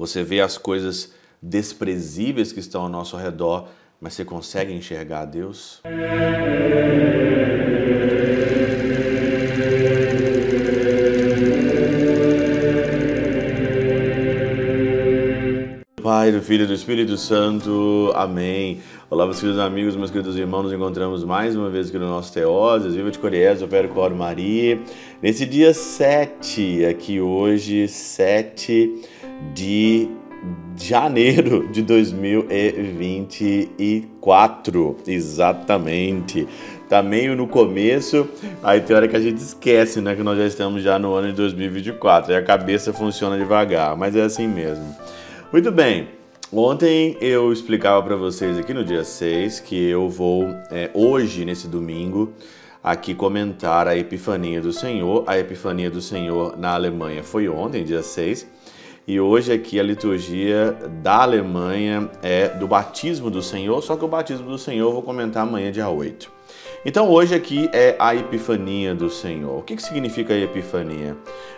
Você vê as coisas desprezíveis que estão ao nosso redor, mas você consegue enxergar Deus? Pai, do Filho e do Espírito Santo. Amém. Olá, meus queridos amigos, meus queridos irmãos. Nos encontramos mais uma vez aqui no nosso Teoses. Viva de Coriés, Opero Coro Maria. Nesse dia 7, aqui hoje, 7 de janeiro de 2024. Exatamente. Tá meio no começo, aí tem hora que a gente esquece, né, que nós já estamos já no ano de 2024. Aí a cabeça funciona devagar, mas é assim mesmo. Muito bem. Ontem eu explicava para vocês aqui no dia 6 que eu vou é, hoje nesse domingo aqui comentar a Epifania do Senhor. A Epifania do Senhor na Alemanha foi ontem, dia 6 e hoje aqui a liturgia da Alemanha é do batismo do Senhor, só que o batismo do Senhor eu vou comentar amanhã, dia 8. Então hoje aqui é a Epifania do Senhor. O que, que significa a Epifania?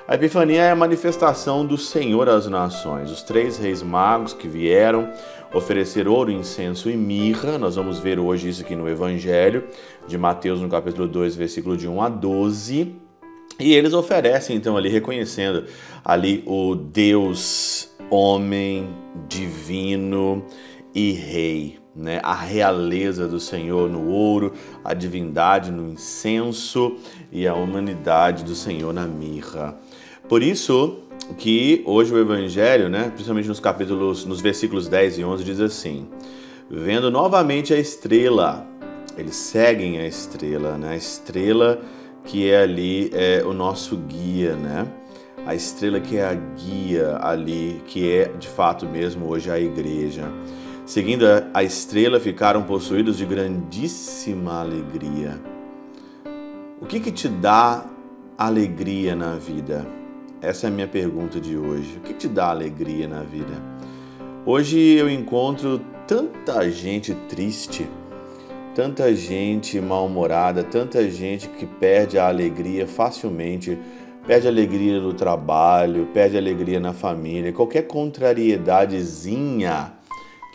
A Epifania é a manifestação do Senhor às nações. Os três reis magos que vieram oferecer ouro, incenso e mirra. Nós vamos ver hoje isso aqui no Evangelho de Mateus, no capítulo 2, versículo de 1 a 12. E eles oferecem então ali reconhecendo ali o Deus homem divino e rei, né? A realeza do Senhor no ouro, a divindade no incenso e a humanidade do Senhor na mirra. Por isso que hoje o evangelho, né, principalmente nos capítulos, nos versículos 10 e 11 diz assim: Vendo novamente a estrela, eles seguem a estrela, né? A estrela que é ali é o nosso guia, né? A estrela que é a guia ali, que é de fato mesmo hoje a igreja. Seguindo a estrela, ficaram possuídos de grandíssima alegria. O que, que te dá alegria na vida? Essa é a minha pergunta de hoje. O que te dá alegria na vida? Hoje eu encontro tanta gente triste tanta gente mal-humorada, tanta gente que perde a alegria facilmente, perde a alegria no trabalho, perde a alegria na família, qualquer contrariedadezinha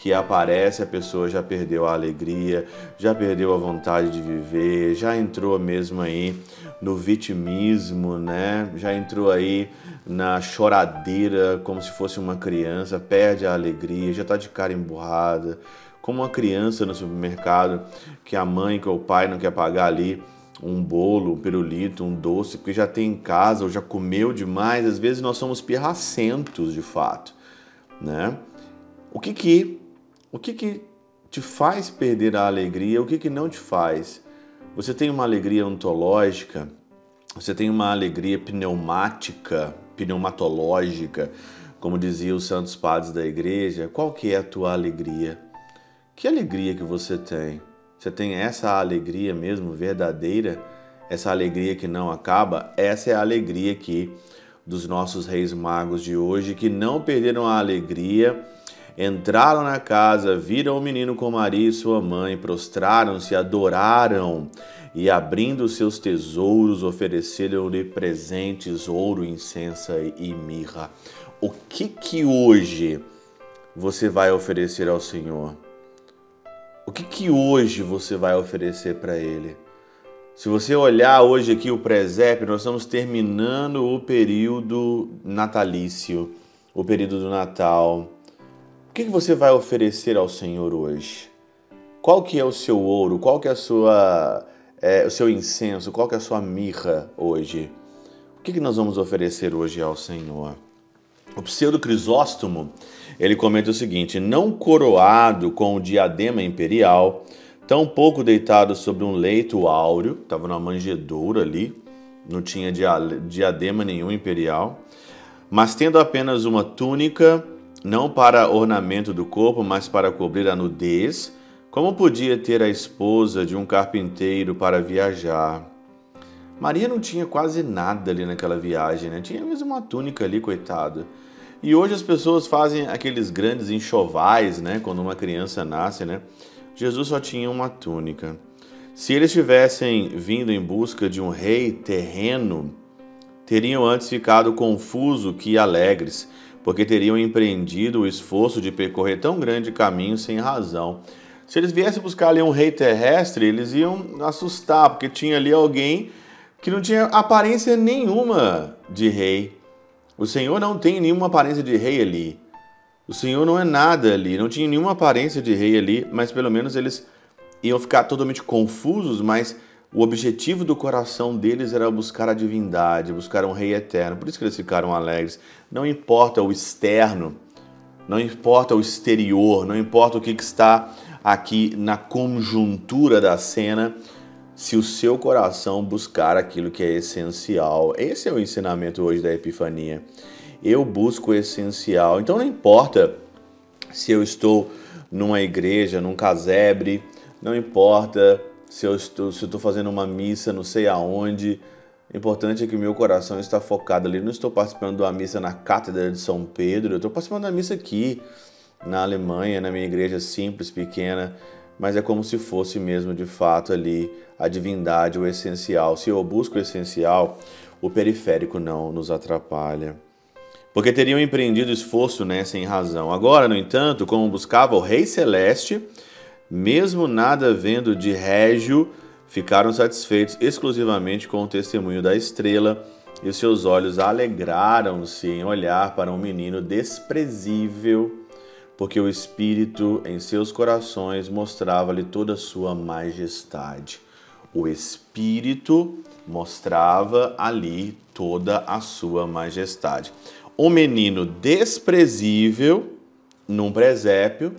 que aparece, a pessoa já perdeu a alegria, já perdeu a vontade de viver, já entrou mesmo aí no vitimismo, né? Já entrou aí na choradeira como se fosse uma criança, perde a alegria, já está de cara emburrada, como uma criança no supermercado que a mãe, que o pai não quer pagar ali um bolo, um pirulito, um doce, porque já tem em casa ou já comeu demais. Às vezes nós somos pirracentos de fato, né? O que que, o que que te faz perder a alegria? O que que não te faz? Você tem uma alegria ontológica? Você tem uma alegria pneumática, pneumatológica, como diziam os santos padres da igreja? Qual que é a tua alegria? Que alegria que você tem? Você tem essa alegria mesmo verdadeira? Essa alegria que não acaba? Essa é a alegria aqui dos nossos reis magos de hoje que não perderam a alegria, entraram na casa, viram o menino com Maria e sua mãe, prostraram-se, adoraram e abrindo seus tesouros ofereceram-lhe presentes, ouro, incenso e mirra. O que que hoje você vai oferecer ao Senhor? O que, que hoje você vai oferecer para Ele? Se você olhar hoje aqui o presépio, nós estamos terminando o período natalício, o período do Natal. O que, que você vai oferecer ao Senhor hoje? Qual que é o seu ouro? Qual que é a sua, é, o seu incenso? Qual que é a sua mirra hoje? O que, que nós vamos oferecer hoje ao Senhor? O pseudo Crisóstomo, ele comenta o seguinte: não coroado com o diadema imperial, tampouco deitado sobre um leito áureo, estava na manjedoura ali, não tinha diadema nenhum imperial, mas tendo apenas uma túnica, não para ornamento do corpo, mas para cobrir a nudez, como podia ter a esposa de um carpinteiro para viajar? Maria não tinha quase nada ali naquela viagem, né? Tinha mesmo uma túnica ali, coitada. E hoje as pessoas fazem aqueles grandes enxovais, né? Quando uma criança nasce, né? Jesus só tinha uma túnica. Se eles tivessem vindo em busca de um rei terreno, teriam antes ficado confuso que alegres, porque teriam empreendido o esforço de percorrer tão grande caminho sem razão. Se eles viessem buscar ali um rei terrestre, eles iam assustar, porque tinha ali alguém que não tinha aparência nenhuma de rei. O Senhor não tem nenhuma aparência de rei ali. O Senhor não é nada ali, não tinha nenhuma aparência de rei ali, mas pelo menos eles iam ficar totalmente confusos, mas o objetivo do coração deles era buscar a divindade, buscar um rei eterno. Por isso que eles ficaram alegres. Não importa o externo, não importa o exterior, não importa o que está aqui na conjuntura da cena, se o seu coração buscar aquilo que é essencial. Esse é o ensinamento hoje da Epifania. Eu busco o essencial. Então não importa se eu estou numa igreja, num casebre, não importa se eu estou, se eu estou fazendo uma missa, não sei aonde. O importante é que o meu coração está focado ali. Não estou participando de uma missa na Cátedra de São Pedro, eu estou participando da missa aqui, na Alemanha, na minha igreja simples, pequena, mas é como se fosse mesmo de fato ali a divindade, o essencial. Se eu busco o essencial, o periférico não nos atrapalha. Porque teriam empreendido esforço né, sem razão. Agora, no entanto, como buscava o Rei Celeste, mesmo nada vendo de régio, ficaram satisfeitos exclusivamente com o testemunho da estrela e seus olhos alegraram-se em olhar para um menino desprezível, porque o Espírito em seus corações mostrava-lhe toda a sua majestade. O Espírito mostrava ali toda a sua majestade. Um menino desprezível num presépio,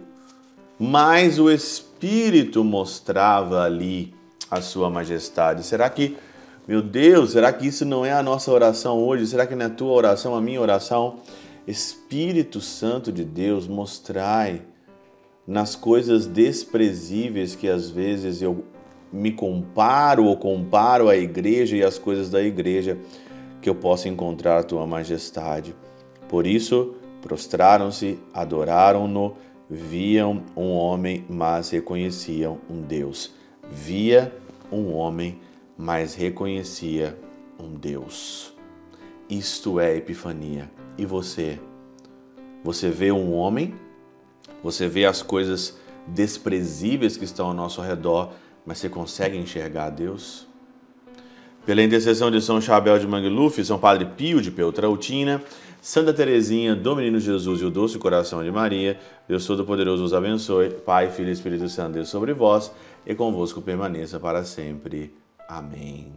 mas o Espírito mostrava ali a sua majestade. Será que, meu Deus, será que isso não é a nossa oração hoje? Será que não é a tua oração, a minha oração? Espírito Santo de Deus, mostrai nas coisas desprezíveis que às vezes eu me comparo ou comparo a igreja e as coisas da igreja, que eu possa encontrar tua majestade. Por isso, prostraram-se, adoraram-no, viam um homem, mas reconheciam um Deus. Via um homem, mas reconhecia um Deus. Isto é epifania. E você? Você vê um homem, você vê as coisas desprezíveis que estão ao nosso redor, mas você consegue enxergar Deus? Pela intercessão de São Chabel de Mangluf, São Padre Pio de Peltrautina, Santa Teresinha do Menino Jesus e o Doce Coração de Maria, Deus Todo-Poderoso os abençoe, Pai, Filho e Espírito Santo, Deus sobre vós e convosco permaneça para sempre. Amém.